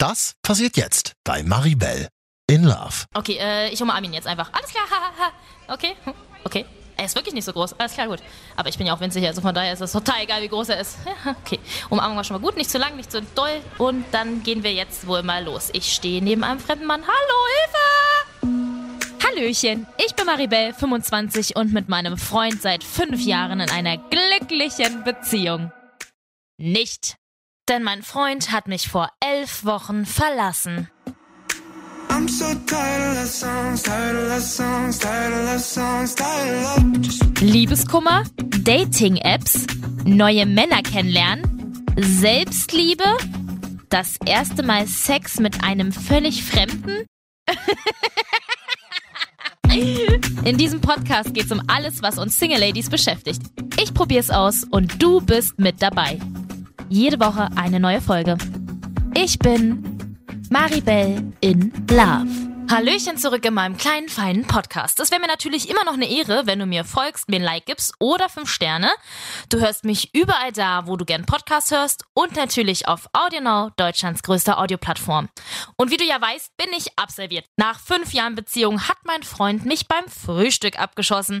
Das passiert jetzt bei Maribel in Love. Okay, äh, ich umarme ihn jetzt einfach. Alles klar. Okay, okay. Er ist wirklich nicht so groß. Alles klar, gut. Aber ich bin ja auch winzig, also von daher ist es total egal, wie groß er ist. Okay. Umarmung war schon mal gut, nicht zu lang, nicht zu doll. Und dann gehen wir jetzt wohl mal los. Ich stehe neben einem fremden Mann. Hallo, Hilfe! Hallöchen, ich bin Maribel, 25 und mit meinem Freund seit fünf Jahren in einer glücklichen Beziehung. Nicht. Denn mein Freund hat mich vor elf Wochen verlassen. I'm so tired of love songs, tired of love songs, tired of love songs, tired of love. Just Liebeskummer, Dating-Apps, neue Männer kennenlernen, Selbstliebe, das erste Mal Sex mit einem völlig Fremden. In diesem Podcast geht es um alles, was uns Single Ladies beschäftigt. Ich probiere es aus und du bist mit dabei. Jede Woche eine neue Folge. Ich bin Maribel in Love. Hallöchen zurück in meinem kleinen, feinen Podcast. Es wäre mir natürlich immer noch eine Ehre, wenn du mir folgst, mir ein Like gibst oder fünf Sterne. Du hörst mich überall da, wo du gern Podcast hörst und natürlich auf AudioNow, Deutschlands größter Audioplattform. Und wie du ja weißt, bin ich absolviert. Nach fünf Jahren Beziehung hat mein Freund mich beim Frühstück abgeschossen.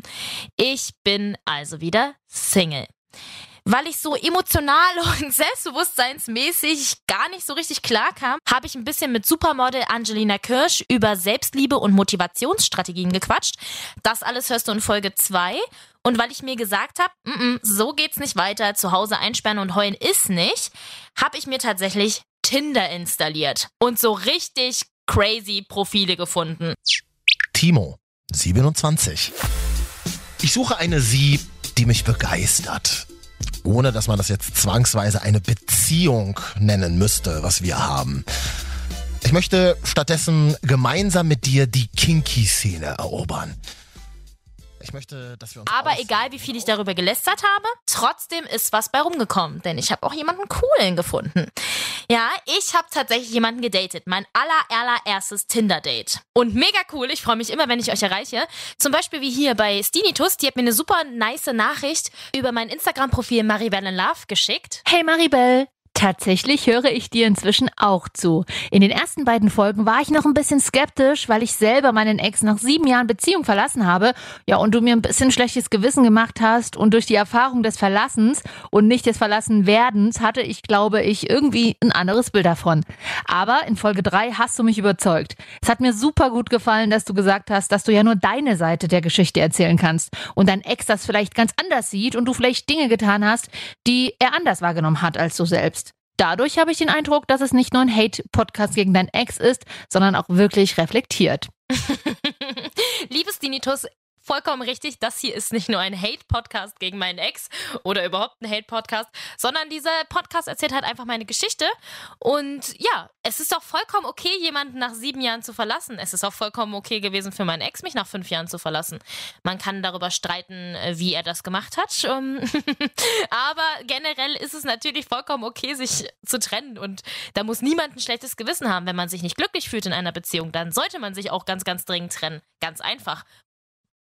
Ich bin also wieder Single weil ich so emotional und selbstbewusstseinsmäßig gar nicht so richtig klar kam, habe ich ein bisschen mit Supermodel Angelina Kirsch über Selbstliebe und Motivationsstrategien gequatscht. Das alles hörst du in Folge 2. Und weil ich mir gesagt habe, mm -mm, so geht's nicht weiter, zu Hause einsperren und heulen ist nicht, habe ich mir tatsächlich Tinder installiert und so richtig crazy Profile gefunden. Timo, 27. Ich suche eine Sie, die mich begeistert. Ohne dass man das jetzt zwangsweise eine Beziehung nennen müsste, was wir haben. Ich möchte stattdessen gemeinsam mit dir die Kinky-Szene erobern. Ich möchte, dass wir uns Aber egal, wie viel ich darüber gelästert habe, trotzdem ist was bei rumgekommen. Denn ich habe auch jemanden coolen gefunden. Ja, ich habe tatsächlich jemanden gedatet. Mein aller, allererstes Tinder-Date. Und mega cool. Ich freue mich immer, wenn ich euch erreiche. Zum Beispiel wie hier bei Stinitus. Die hat mir eine super nice Nachricht über mein Instagram-Profil Maribel in Love geschickt. Hey Maribel! Tatsächlich höre ich dir inzwischen auch zu. In den ersten beiden Folgen war ich noch ein bisschen skeptisch, weil ich selber meinen Ex nach sieben Jahren Beziehung verlassen habe. Ja, und du mir ein bisschen schlechtes Gewissen gemacht hast. Und durch die Erfahrung des Verlassens und nicht des Verlassenwerdens hatte ich, glaube ich, irgendwie ein anderes Bild davon. Aber in Folge drei hast du mich überzeugt. Es hat mir super gut gefallen, dass du gesagt hast, dass du ja nur deine Seite der Geschichte erzählen kannst. Und dein Ex das vielleicht ganz anders sieht und du vielleicht Dinge getan hast, die er anders wahrgenommen hat als du selbst. Dadurch habe ich den Eindruck, dass es nicht nur ein Hate-Podcast gegen dein Ex ist, sondern auch wirklich reflektiert. Liebes Dinitus, vollkommen richtig. Das hier ist nicht nur ein Hate-Podcast gegen meinen Ex oder überhaupt ein Hate-Podcast, sondern dieser Podcast erzählt halt einfach meine Geschichte. Und ja, es ist doch vollkommen okay, jemanden nach sieben Jahren zu verlassen. Es ist auch vollkommen okay gewesen für meinen Ex, mich nach fünf Jahren zu verlassen. Man kann darüber streiten, äh, wie er das gemacht hat. ähm, Aber generell ist es natürlich vollkommen okay, sich zu trennen. Und da muss niemand ein schlechtes Gewissen haben. Wenn man sich nicht glücklich fühlt in einer Beziehung, dann sollte man sich auch ganz, ganz dringend trennen. Ganz einfach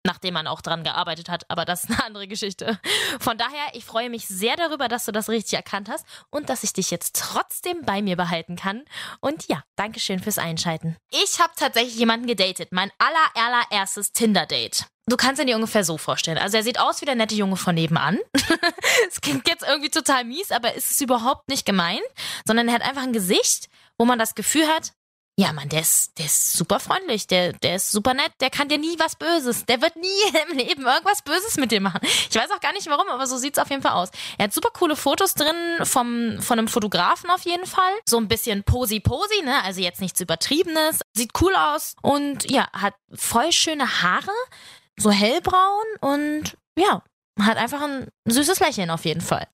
nachdem man auch dran gearbeitet hat, aber das ist eine andere Geschichte. Von daher, ich freue mich sehr darüber, dass du das richtig erkannt hast und dass ich dich jetzt trotzdem bei mir behalten kann. Und ja, Dankeschön fürs Einschalten. Ich habe tatsächlich jemanden gedatet, mein aller, allererstes Tinder-Date. Du kannst ihn dir ungefähr so vorstellen. Also er sieht aus wie der nette Junge von nebenan. Es klingt jetzt irgendwie total mies, aber ist es überhaupt nicht gemein, sondern er hat einfach ein Gesicht, wo man das Gefühl hat, ja, Mann, der ist, der ist super freundlich, der, der ist super nett, der kann dir nie was Böses. Der wird nie im Leben irgendwas Böses mit dir machen. Ich weiß auch gar nicht warum, aber so sieht's auf jeden Fall aus. Er hat super coole Fotos drin vom, von einem Fotografen auf jeden Fall. So ein bisschen posi-posi, ne? Also jetzt nichts Übertriebenes. Sieht cool aus und ja, hat voll schöne Haare, so hellbraun und ja, hat einfach ein süßes Lächeln auf jeden Fall.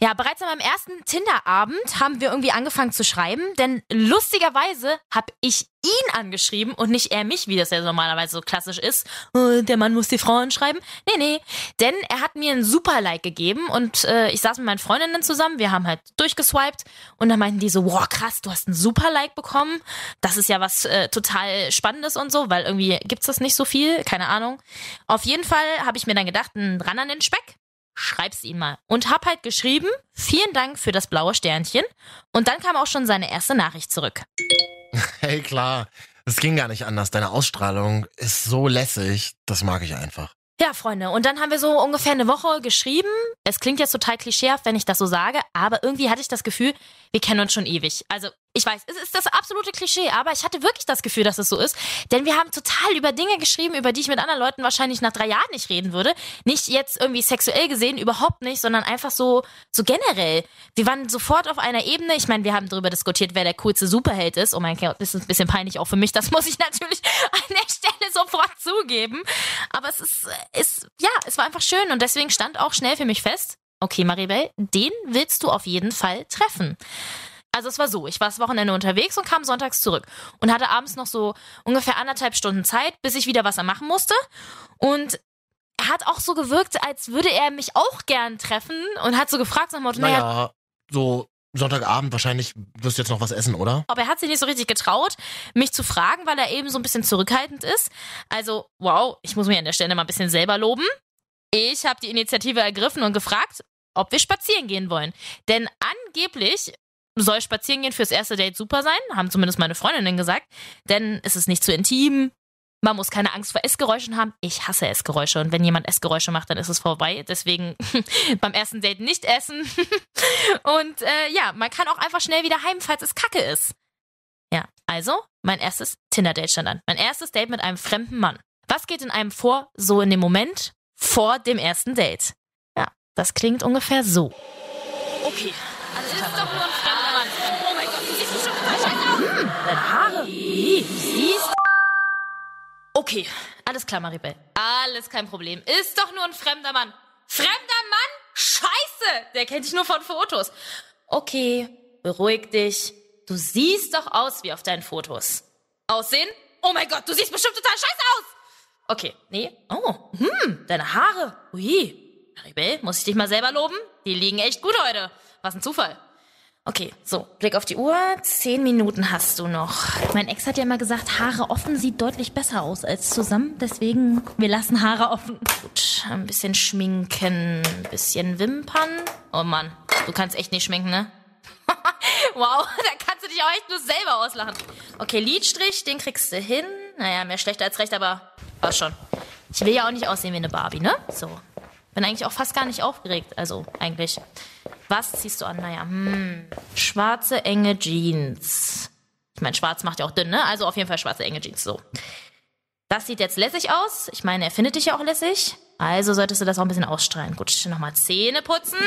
Ja, bereits an meinem ersten Tinder-Abend haben wir irgendwie angefangen zu schreiben, denn lustigerweise habe ich ihn angeschrieben und nicht er mich, wie das ja normalerweise so klassisch ist. Äh, Der Mann muss die Frau anschreiben. Nee, nee. Denn er hat mir ein Super-Like gegeben und äh, ich saß mit meinen Freundinnen zusammen, wir haben halt durchgeswiped und dann meinten die so, wow, krass, du hast ein Super-Like bekommen. Das ist ja was äh, total Spannendes und so, weil irgendwie gibt's das nicht so viel, keine Ahnung. Auf jeden Fall habe ich mir dann gedacht, ein ran an den Speck. schreib's ihm mal. Und hab halt geschrieben, vielen Dank für das blaue Sternchen. Und dann kam auch schon seine erste Nachricht zurück. Hey, klar. Es ging gar nicht anders. Deine Ausstrahlung ist so lässig. Das mag ich einfach. Ja, Freunde, und dann haben wir so ungefähr eine Woche geschrieben. Es klingt jetzt total klischeehaft, wenn ich das so sage, aber irgendwie hatte ich das Gefühl, wir kennen uns schon ewig. Also, ich weiß, es ist das absolute Klischee, aber ich hatte wirklich das Gefühl, dass es so ist. Denn wir haben total über Dinge geschrieben, über die ich mit anderen Leuten wahrscheinlich nach drei Jahren nicht reden würde. Nicht jetzt irgendwie sexuell gesehen, überhaupt nicht, sondern einfach so, so generell. Wir waren sofort auf einer Ebene. Ich meine, wir haben darüber diskutiert, wer der coolste Superheld ist. Oh mein Gott, das ist ein bisschen peinlich auch für mich. Das muss ich natürlich an der Stelle sofort zugeben. Aber es ist, ist, ja, es war einfach schön und deswegen stand auch schnell für mich fest, okay, Maribel, den willst du auf jeden Fall treffen. Also es war so, ich war das Wochenende unterwegs und kam sonntags zurück und hatte abends noch so ungefähr anderthalb Stunden Zeit, bis ich wieder was machen musste. Und er hat auch so gewirkt, als würde er mich auch gern treffen und hat so gefragt nach Motto, naja, Naja, so Sonntagabend wahrscheinlich wirst du jetzt noch was essen, oder? aber er hat sich nicht so richtig getraut, mich zu fragen, weil er eben so ein bisschen zurückhaltend ist. Also, wow, ich muss mich an der Stelle mal ein bisschen selber loben. Ich habe die Initiative ergriffen und gefragt, ob wir spazieren gehen wollen. Denn angeblich soll Spazierengehen fürs erste Date super sein, haben zumindest meine Freundinnen gesagt. Denn es ist nicht zu intim. Man muss keine Angst vor Essgeräuschen haben. Ich hasse Essgeräusche und wenn jemand Essgeräusche macht, dann ist es vorbei. Deswegen beim ersten Date nicht essen. Und äh, ja, man kann auch einfach schnell wieder heim, falls es kacke ist. Ja, also mein erstes Tinder-Date stand an. Mein erstes Date mit einem fremden Mann. Was geht in einem vor, so in dem Moment vor dem ersten Date? Das klingt ungefähr so. Okay, also ist doch nur ein fremder Mann. Oh mein Gott, du siehst aus. Hm, deine Haare. Wie, siehst... Okay, alles klar, Maribel. Alles kein Problem. Ist doch nur ein fremder Mann. Fremder Mann? Scheiße! Der kennt dich nur von Fotos. Okay, beruhig dich. Du siehst doch aus wie auf deinen Fotos. Aussehen? Oh mein Gott, du siehst bestimmt total scheiße aus! Okay, nee. Oh, hm, deine Haare. Ui. Maribel, muss ich dich mal selber loben? Die liegen echt gut heute. Was ein Zufall. Okay, so, Blick auf die Uhr. Zehn Minuten hast du noch. Mein Ex hat ja immer gesagt, Haare offen sieht deutlich besser aus als zusammen. Deswegen, wir lassen Haare offen. Gut, ein bisschen schminken, ein bisschen Wimpern. Oh Mann, du kannst echt nicht schminken, ne? wow, da kannst du dich auch echt nur selber auslachen. Okay, Lidstrich, den kriegst du hin. Naja, mehr schlecht als recht, aber war schon. Ich will ja auch nicht aussehen wie eine Barbie, ne? So. Bin eigentlich auch fast gar nicht aufgeregt. Also, eigentlich. Was ziehst du an? Naja, hm. Schwarze, enge Jeans. Ich meine, schwarz macht ja auch dünn, ne? Also auf jeden Fall schwarze, enge Jeans. So. Das sieht jetzt lässig aus. Ich meine, er findet dich ja auch lässig. Also solltest du das auch ein bisschen ausstrahlen. Gut, nochmal Zähne putzen.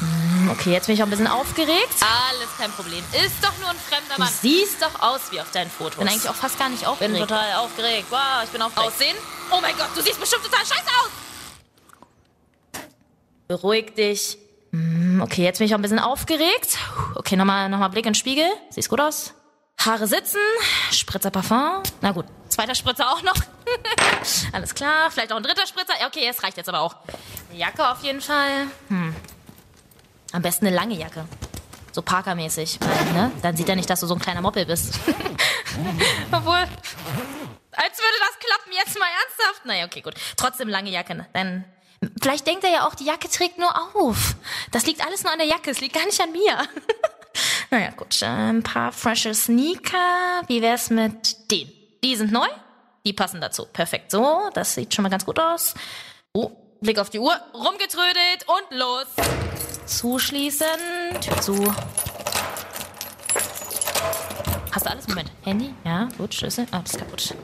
Hm, Okay, jetzt bin ich auch ein bisschen aufgeregt. Alles kein Problem. Ist doch nur ein fremder Mann. Du siehst doch aus wie auf deinen Fotos. Bin eigentlich auch fast gar nicht aufgeregt. Bin total aufgeregt. Wow, ich bin aufgeregt. Aussehen? Oh mein Gott, du siehst bestimmt total scheiße aus. Beruhig dich. Hm, Okay, jetzt bin ich auch ein bisschen aufgeregt. Okay, nochmal noch mal Blick in den Spiegel. Siehst gut aus. Haare sitzen. Spritzer Parfum. Na gut, zweiter Spritzer auch noch. Alles klar, vielleicht auch ein dritter Spritzer. Okay, es reicht jetzt aber auch. Eine Jacke auf jeden Fall. Hm. Am besten eine lange Jacke. So Parker-mäßig. Ne? Dann sieht er nicht, dass du so ein kleiner Moppel bist. Obwohl, als würde das klappen, jetzt mal ernsthaft. Naja, okay, gut. Trotzdem lange Jacke. ne? Dann, vielleicht denkt er ja auch, die Jacke trägt nur auf. Das liegt alles nur an der Jacke, es liegt gar nicht an mir. naja, gut. äh, Ein paar frische Sneaker. Wie wär's mit denen? Die sind neu. Die passen dazu. Perfekt. So, das sieht schon mal ganz gut aus. Oh, Blick auf die Uhr. Rumgetrödelt und los. Zuschließen. Tür zu. Hast du alles? Moment. Handy? Ja, gut. Schlüssel. Ah, das ist kaputt.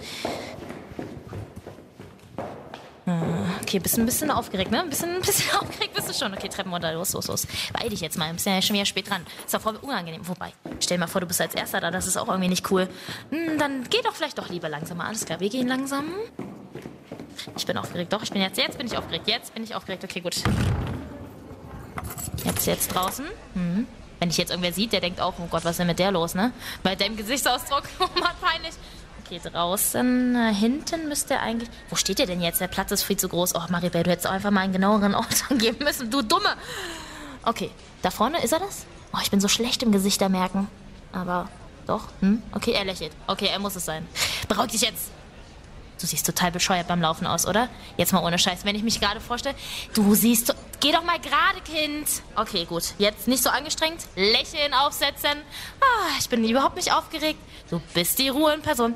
Äh, Okay, bist ein bisschen aufgeregt, ne? Ein bisschen, ein bisschen aufgeregt bist du schon. Okay, Treppen runter. Los, los, los. Beeil dich jetzt mal. Bist ja schon wieder spät dran. Ist doch voll unangenehm. Wobei, stell dir mal vor, du bist als Erster da. Das ist auch irgendwie nicht cool. Hm, dann geh doch vielleicht doch lieber langsamer. Alles klar, wir gehen langsam. Ich bin aufgeregt. Doch, ich bin jetzt, jetzt bin ich aufgeregt. Jetzt bin ich aufgeregt. Okay, gut. Jetzt, jetzt draußen. Mhm. Wenn dich jetzt irgendwer sieht, der denkt auch, oh Gott, was ist denn mit der los, ne? Bei deinem Gesichtsausdruck, oh Mann, peinlich. Okay, draußen, äh, hinten müsste er eigentlich... Wo steht der denn jetzt? Der Platz ist viel zu groß. Oh, Maribel, du hättest einfach mal einen genaueren Ort angeben müssen, du Dumme. Okay, da vorne, ist er das? Oh, ich bin so schlecht im Gesichter merken. Aber, doch, hm? Okay, er lächelt. Okay, er muss es sein. Beruhig dich jetzt. Du siehst total bescheuert beim Laufen aus, oder? Jetzt mal ohne Scheiß, wenn ich mich gerade vorstelle. Du siehst so. Geh doch mal gerade, Kind. Okay, gut. Jetzt nicht so angestrengt. Lächeln aufsetzen. Ah, ich bin überhaupt nicht aufgeregt. Du bist die Ruhe in Person.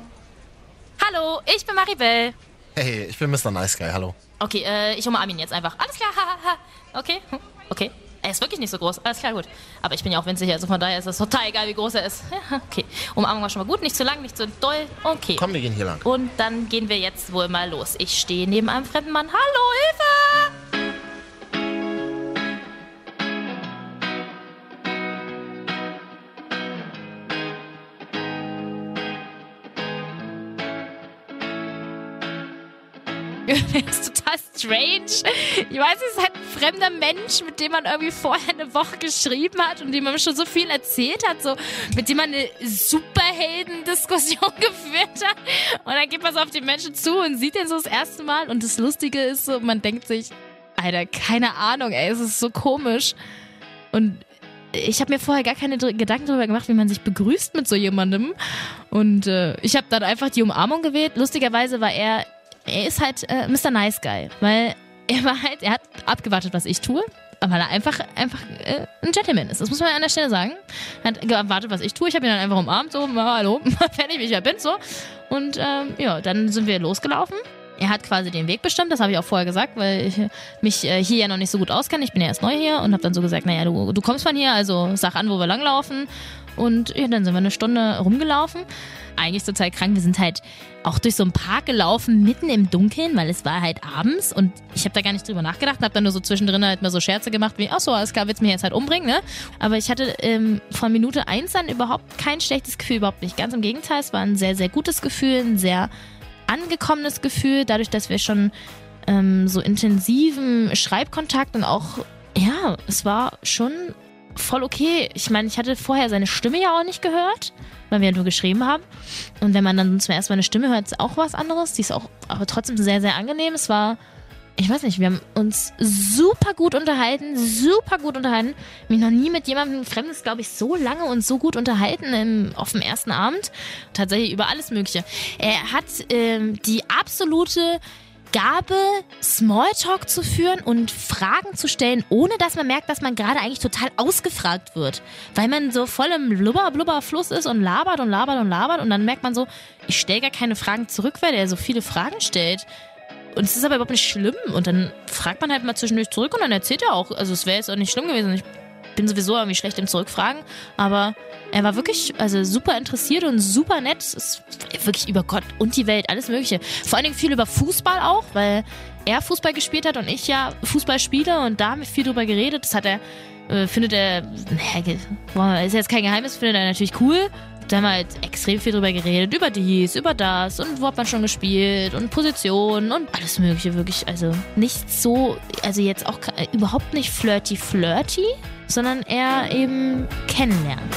Hallo, ich bin Maribel. Hey, ich bin Mr. Nice Guy, hallo. Okay, äh, ich umarme ihn jetzt einfach. Alles klar, hahaha. okay, hm, okay. Er ist wirklich nicht so groß. Alles klar, gut. Aber ich bin ja auch winzig, also von daher ist es total egal, wie groß er ist. Ja, okay. Umarmung war schon mal gut. Nicht zu lang, nicht zu doll. Okay. Komm, wir gehen hier lang. Und dann gehen wir jetzt wohl mal los. Ich stehe neben einem fremden Mann. Hallo, Hilfe! Ist total strange. Ich weiß, es ist halt ein fremder Mensch, mit dem man irgendwie vorher eine Woche geschrieben hat und dem man schon so viel erzählt hat, so mit dem man eine Superhelden-Diskussion geführt hat. Und dann geht man so auf den Menschen zu und sieht den so das erste Mal. Und das Lustige ist so, man denkt sich, Alter, keine Ahnung, ey, es ist so komisch. Und ich habe mir vorher gar keine Gedanken darüber gemacht, wie man sich begrüßt mit so jemandem. Und äh, ich habe dann einfach die Umarmung gewählt. Lustigerweise war er, er ist halt äh, Mr. Nice Guy, weil er war halt, er hat abgewartet, was ich tue. Weil er einfach, einfach äh, ein Gentleman ist. Das muss man an der Stelle sagen. Er hat gewartet, was ich tue. Ich habe ihn dann einfach umarmt, so, na, hallo, fertig, wie ich ja bin, so. Und ähm, ja, dann sind wir losgelaufen. Er hat quasi den Weg bestimmt, das habe ich auch vorher gesagt, weil ich mich äh, hier ja noch nicht so gut auskenne. Ich bin ja erst neu hier und habe dann so gesagt, naja, du, du kommst von hier, also sag an, wo wir langlaufen. Und ja, dann sind wir eine Stunde rumgelaufen. Eigentlich total krank. Wir sind halt auch durch so einen Park gelaufen, mitten im Dunkeln, weil es war halt abends und ich habe da gar nicht drüber nachgedacht, habe dann nur so zwischendrin halt mal so Scherze gemacht, wie, ach so, alles klar, willst mich jetzt halt umbringen, ne? Aber ich hatte ähm, von Minute eins an überhaupt kein schlechtes Gefühl, überhaupt nicht. Ganz im Gegenteil, es war ein sehr, sehr gutes Gefühl, ein sehr angekommenes Gefühl, dadurch, dass wir schon ähm, so intensiven Schreibkontakt und auch, ja, es war schon voll okay. Ich meine, ich hatte vorher seine Stimme ja auch nicht gehört, weil wir ja nur geschrieben haben. Und wenn man dann zum ersten Mal eine Stimme hört, ist auch was anderes. Die ist auch aber trotzdem sehr, sehr angenehm. Es war, ich weiß nicht, wir haben uns super gut unterhalten, super gut unterhalten. Mich noch nie mit jemandem Fremdes, glaube ich, so lange und so gut unterhalten im, auf dem ersten Abend. Tatsächlich über alles Mögliche. Er hat ähm, die absolute Gabe, Smalltalk zu führen und Fragen zu stellen, ohne dass man merkt, dass man gerade eigentlich total ausgefragt wird. Weil man so voll im Blubber-Blubber-Fluss ist und labert und labert und labert und dann merkt man so, ich stelle gar keine Fragen zurück, weil er so viele Fragen stellt. Und es ist aber überhaupt nicht schlimm. Und dann fragt man halt mal zwischendurch zurück und dann erzählt er auch. Also es wäre jetzt auch nicht schlimm gewesen. Ich bin sowieso irgendwie schlecht im Zurückfragen. Aber er war wirklich also super interessiert und super nett. Es ist wirklich über Gott und die Welt, alles Mögliche. Vor allen Dingen viel über Fußball auch, weil er Fußball gespielt hat und ich ja Fußball spiele und da haben wir viel drüber geredet. Das hat er, äh, findet er, naja, ist jetzt kein Geheimnis, findet er natürlich cool. Da haben wir halt extrem viel drüber geredet, über dies, über das und wo hat man schon gespielt und Positionen und alles Mögliche, wirklich. Also nicht so, also jetzt auch überhaupt nicht flirty flirty, sondern eher eben kennenlernen.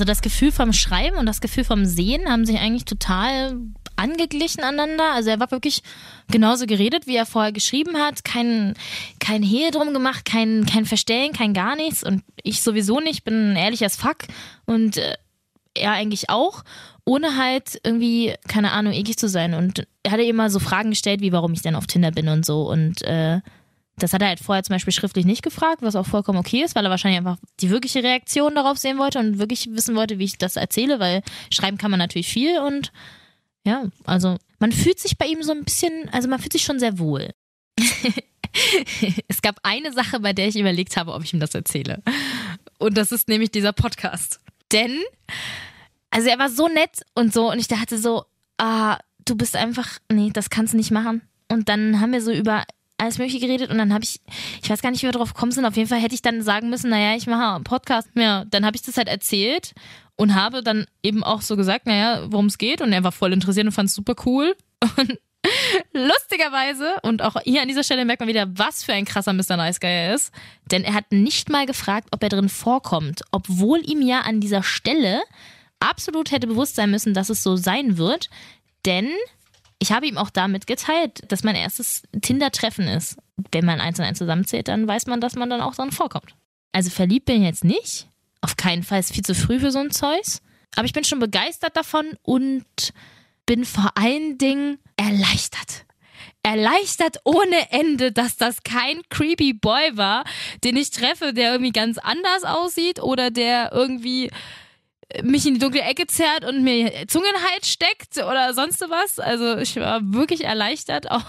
Also das Gefühl vom Schreiben und das Gefühl vom Sehen haben sich eigentlich total angeglichen aneinander. Also er war wirklich genauso geredet, wie er vorher geschrieben hat. Kein, kein Hehl drum gemacht, kein, kein Verstellen, kein gar nichts. Und ich sowieso nicht, bin ein ehrliches Fuck. Und äh, er eigentlich auch, ohne halt irgendwie, keine Ahnung, eklig zu sein. Und er hatte immer so Fragen gestellt, wie warum ich denn auf Tinder bin und so. Und äh, das hat er halt vorher zum Beispiel schriftlich nicht gefragt, was auch vollkommen okay ist, weil er wahrscheinlich einfach die wirkliche Reaktion darauf sehen wollte und wirklich wissen wollte, wie ich das erzähle, weil schreiben kann man natürlich viel und ja, also man fühlt sich bei ihm so ein bisschen, also man fühlt sich schon sehr wohl. es gab eine Sache, bei der ich überlegt habe, ob ich ihm das erzähle. Und das ist nämlich dieser Podcast. Denn, also er war so nett und so und ich dachte so, ah, du bist einfach, nee, das kannst du nicht machen. Und dann haben wir so über alles Mögliche geredet und dann habe ich, ich weiß gar nicht, wie wir drauf gekommen sind, auf jeden Fall hätte ich dann sagen müssen, naja, ich mache einen Podcast. Ja, dann habe ich das halt erzählt und habe dann eben auch so gesagt, naja, worum es geht und er war voll interessiert und fand es super cool. Und lustigerweise, und auch hier an dieser Stelle merkt man wieder, was für ein krasser Mr. Nice Guy er ist, denn er hat nicht mal gefragt, ob er drin vorkommt, obwohl ihm ja an dieser Stelle absolut hätte bewusst sein müssen, dass es so sein wird, denn Ich habe ihm auch da mitgeteilt, dass mein erstes Tinder-Treffen ist. Wenn man eins und eins zusammenzählt, dann weiß man, dass man dann auch so vorkommt. Also verliebt bin ich jetzt nicht. Auf keinen Fall ist viel zu früh für so ein Zeugs. Aber ich bin schon begeistert davon und bin vor allen Dingen erleichtert. Erleichtert ohne Ende, dass das kein creepy Boy war, den ich treffe, der irgendwie ganz anders aussieht oder der irgendwie mich in die dunkle Ecke zerrt und mir Zungenhals steckt oder sonst was. Also ich war wirklich erleichtert. Auch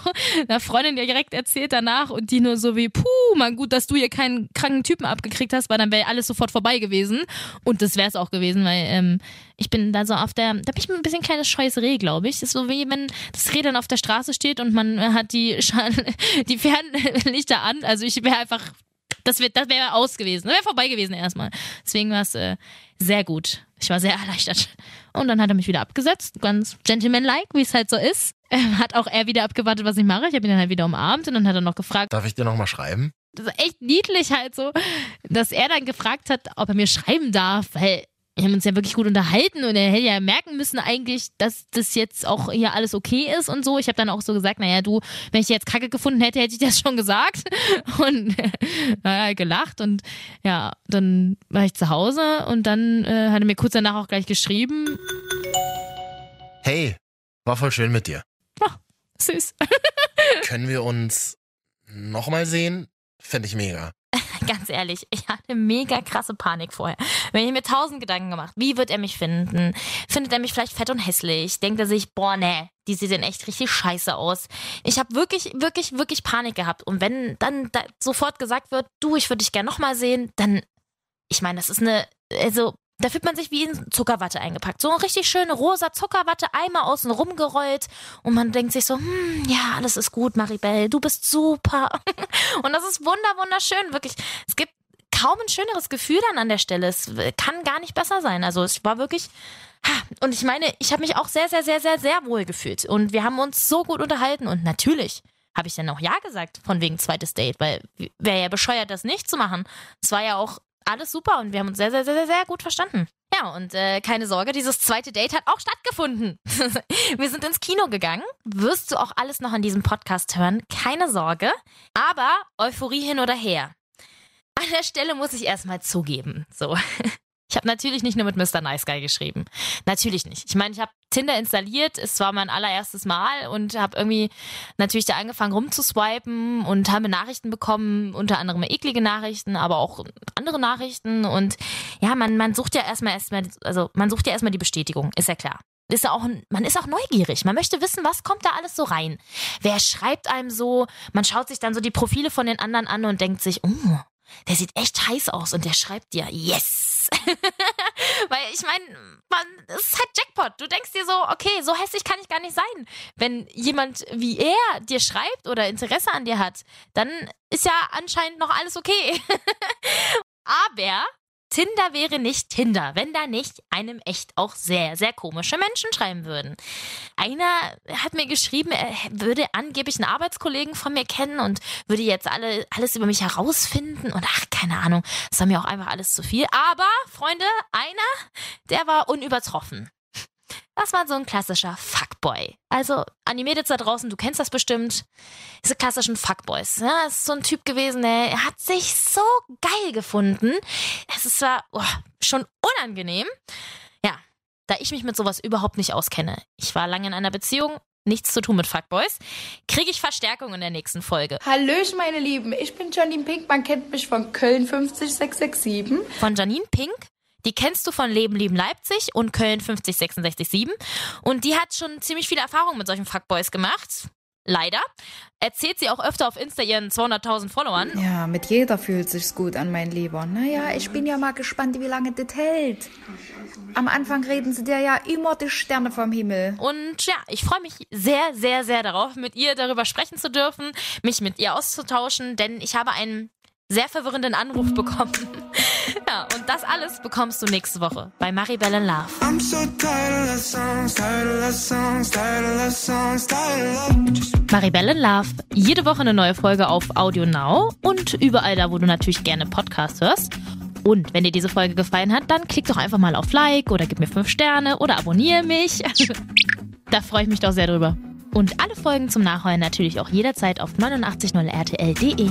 einer Freundin direkt erzählt danach und die nur so wie, puh, mal gut, dass du hier keinen kranken Typen abgekriegt hast, weil dann wäre alles sofort vorbei gewesen. Und das wäre es auch gewesen, weil ähm, ich bin da so auf der, da bin ich ein bisschen kleines scheues Reh, glaube ich. Das ist so wie wenn das Reh dann auf der Straße steht und man hat die, Schal die Fernlichter an. Also ich wäre einfach das wäre das wär aus gewesen. Das wäre vorbei gewesen erstmal. Deswegen war es äh, sehr gut. Ich war sehr erleichtert. Und dann hat er mich wieder abgesetzt. Ganz gentlemanlike, wie es halt so ist. Ähm, hat auch er wieder abgewartet, was ich mache. Ich habe ihn dann halt wieder umarmt und dann hat er noch gefragt. Darf ich dir nochmal schreiben? Das ist echt niedlich halt so, dass er dann gefragt hat, ob er mir schreiben darf, weil wir haben uns ja wirklich gut unterhalten und er hätte ja merken müssen eigentlich, dass das jetzt auch hier alles okay ist und so. Ich habe dann auch so gesagt, naja, du, wenn ich jetzt Kacke gefunden hätte, hätte ich das schon gesagt. Und naja, gelacht und ja, dann war ich zu Hause und dann äh, hat er mir kurz danach auch gleich geschrieben. Hey, war voll schön mit dir. Süß. Können wir uns nochmal sehen? Fände ich mega. Ganz ehrlich, ich hatte mega krasse Panik vorher. Wenn ich mir tausend Gedanken gemacht, wie wird er mich finden? Findet er mich vielleicht fett und hässlich? Denkt er sich, boah, nee, die sehen echt richtig scheiße aus. Ich habe wirklich, wirklich, wirklich Panik gehabt. Und wenn dann da sofort gesagt wird, du, ich würde dich gerne nochmal sehen, dann, ich meine, das ist eine, also da fühlt man sich wie in Zuckerwatte eingepackt. So eine richtig schöne rosa Zuckerwatte, einmal außen rumgerollt und man denkt sich so, hm, ja, alles ist gut, Maribel, du bist super. Und das ist wunder, wunderschön, wirklich. Es gibt kaum ein schöneres Gefühl dann an der Stelle. Es kann gar nicht besser sein. Also es war wirklich, ha, und ich meine, ich habe mich auch sehr, sehr, sehr, sehr, sehr wohl gefühlt. Und wir haben uns so gut unterhalten und natürlich habe ich dann auch Ja gesagt, von wegen zweites Date, weil wäre ja bescheuert, das nicht zu machen. Es war ja auch alles super und wir haben uns sehr, sehr, sehr, sehr, sehr gut verstanden. Ja, und äh, keine Sorge, dieses zweite Date hat auch stattgefunden. wir sind ins Kino gegangen. Wirst du auch alles noch an diesem Podcast hören? Keine Sorge. Aber Euphorie hin oder her. An der Stelle muss ich erstmal zugeben. So. Ich habe natürlich nicht nur mit Mr. Nice Guy geschrieben. Natürlich nicht. Ich meine, ich habe Tinder installiert, es war mein allererstes Mal und habe irgendwie natürlich da angefangen rumzuswipen und habe Nachrichten bekommen, unter anderem eklige Nachrichten, aber auch andere Nachrichten und ja, man, man sucht ja erstmal erstmal, also man sucht ja erstmal die Bestätigung, ist ja klar. Ist auch, man ist auch neugierig. Man möchte wissen, was kommt da alles so rein. Wer schreibt einem so? Man schaut sich dann so die Profile von den anderen an und denkt sich, oh, der sieht echt heiß aus und der schreibt dir, yes. Weil ich meine, man, es ist halt Jackpot. Du denkst dir so, okay, so hässlich kann ich gar nicht sein. Wenn jemand wie er dir schreibt oder Interesse an dir hat, dann ist ja anscheinend noch alles okay. Aber Tinder wäre nicht Tinder, wenn da nicht einem echt auch sehr, sehr komische Menschen schreiben würden. Einer hat mir geschrieben, er würde angeblich einen Arbeitskollegen von mir kennen und würde jetzt alle, alles über mich herausfinden und ach, keine Ahnung, das war mir auch einfach alles zu viel. Aber, Freunde, einer, der war unübertroffen. Das war so ein klassischer Fuckboy. Also, Animated da draußen, du kennst das bestimmt. Diese klassischen Fuckboys. Ja, das ist so ein Typ gewesen, der hat sich so geil gefunden. Es ist zwar oh, schon unangenehm. Ja, da ich mich mit sowas überhaupt nicht auskenne. Ich war lange in einer Beziehung, nichts zu tun mit Fuckboys. Kriege ich Verstärkung in der nächsten Folge. Hallöchen, meine Lieben. Ich bin Janine Pink. Man kennt mich von Köln 50667. Von Janine Pink. Die kennst du von Leben, Lieben Leipzig und Köln 50667. Und die hat schon ziemlich viele Erfahrungen mit solchen Fuckboys gemacht. Leider. Erzählt sie auch öfter auf Insta ihren 200.000 Followern. Ja, mit jeder fühlt sich's gut an, mein Lieber. Naja, ich bin ja mal gespannt, wie lange das hält. Am Anfang reden sie dir ja immer die Sterne vom Himmel. Und ja, ich freue mich sehr, sehr, sehr darauf, mit ihr darüber sprechen zu dürfen, mich mit ihr auszutauschen, denn ich habe einen sehr verwirrenden Anruf bekommen. Ja, und das alles bekommst du nächste Woche bei Maribel in Love. I'm so tired of love songs, tired of love songs, tired of love songs, tired of love. Maribel in Love. Jede Woche eine neue Folge auf Audio Now und überall da, wo du natürlich gerne Podcasts hörst. Und wenn dir diese Folge gefallen hat, dann klick doch einfach mal auf Like oder gib mir 5 Sterne oder abonniere mich. da freue ich mich doch sehr drüber. Und alle Folgen zum Nachhören natürlich auch jederzeit auf 890rtl.de.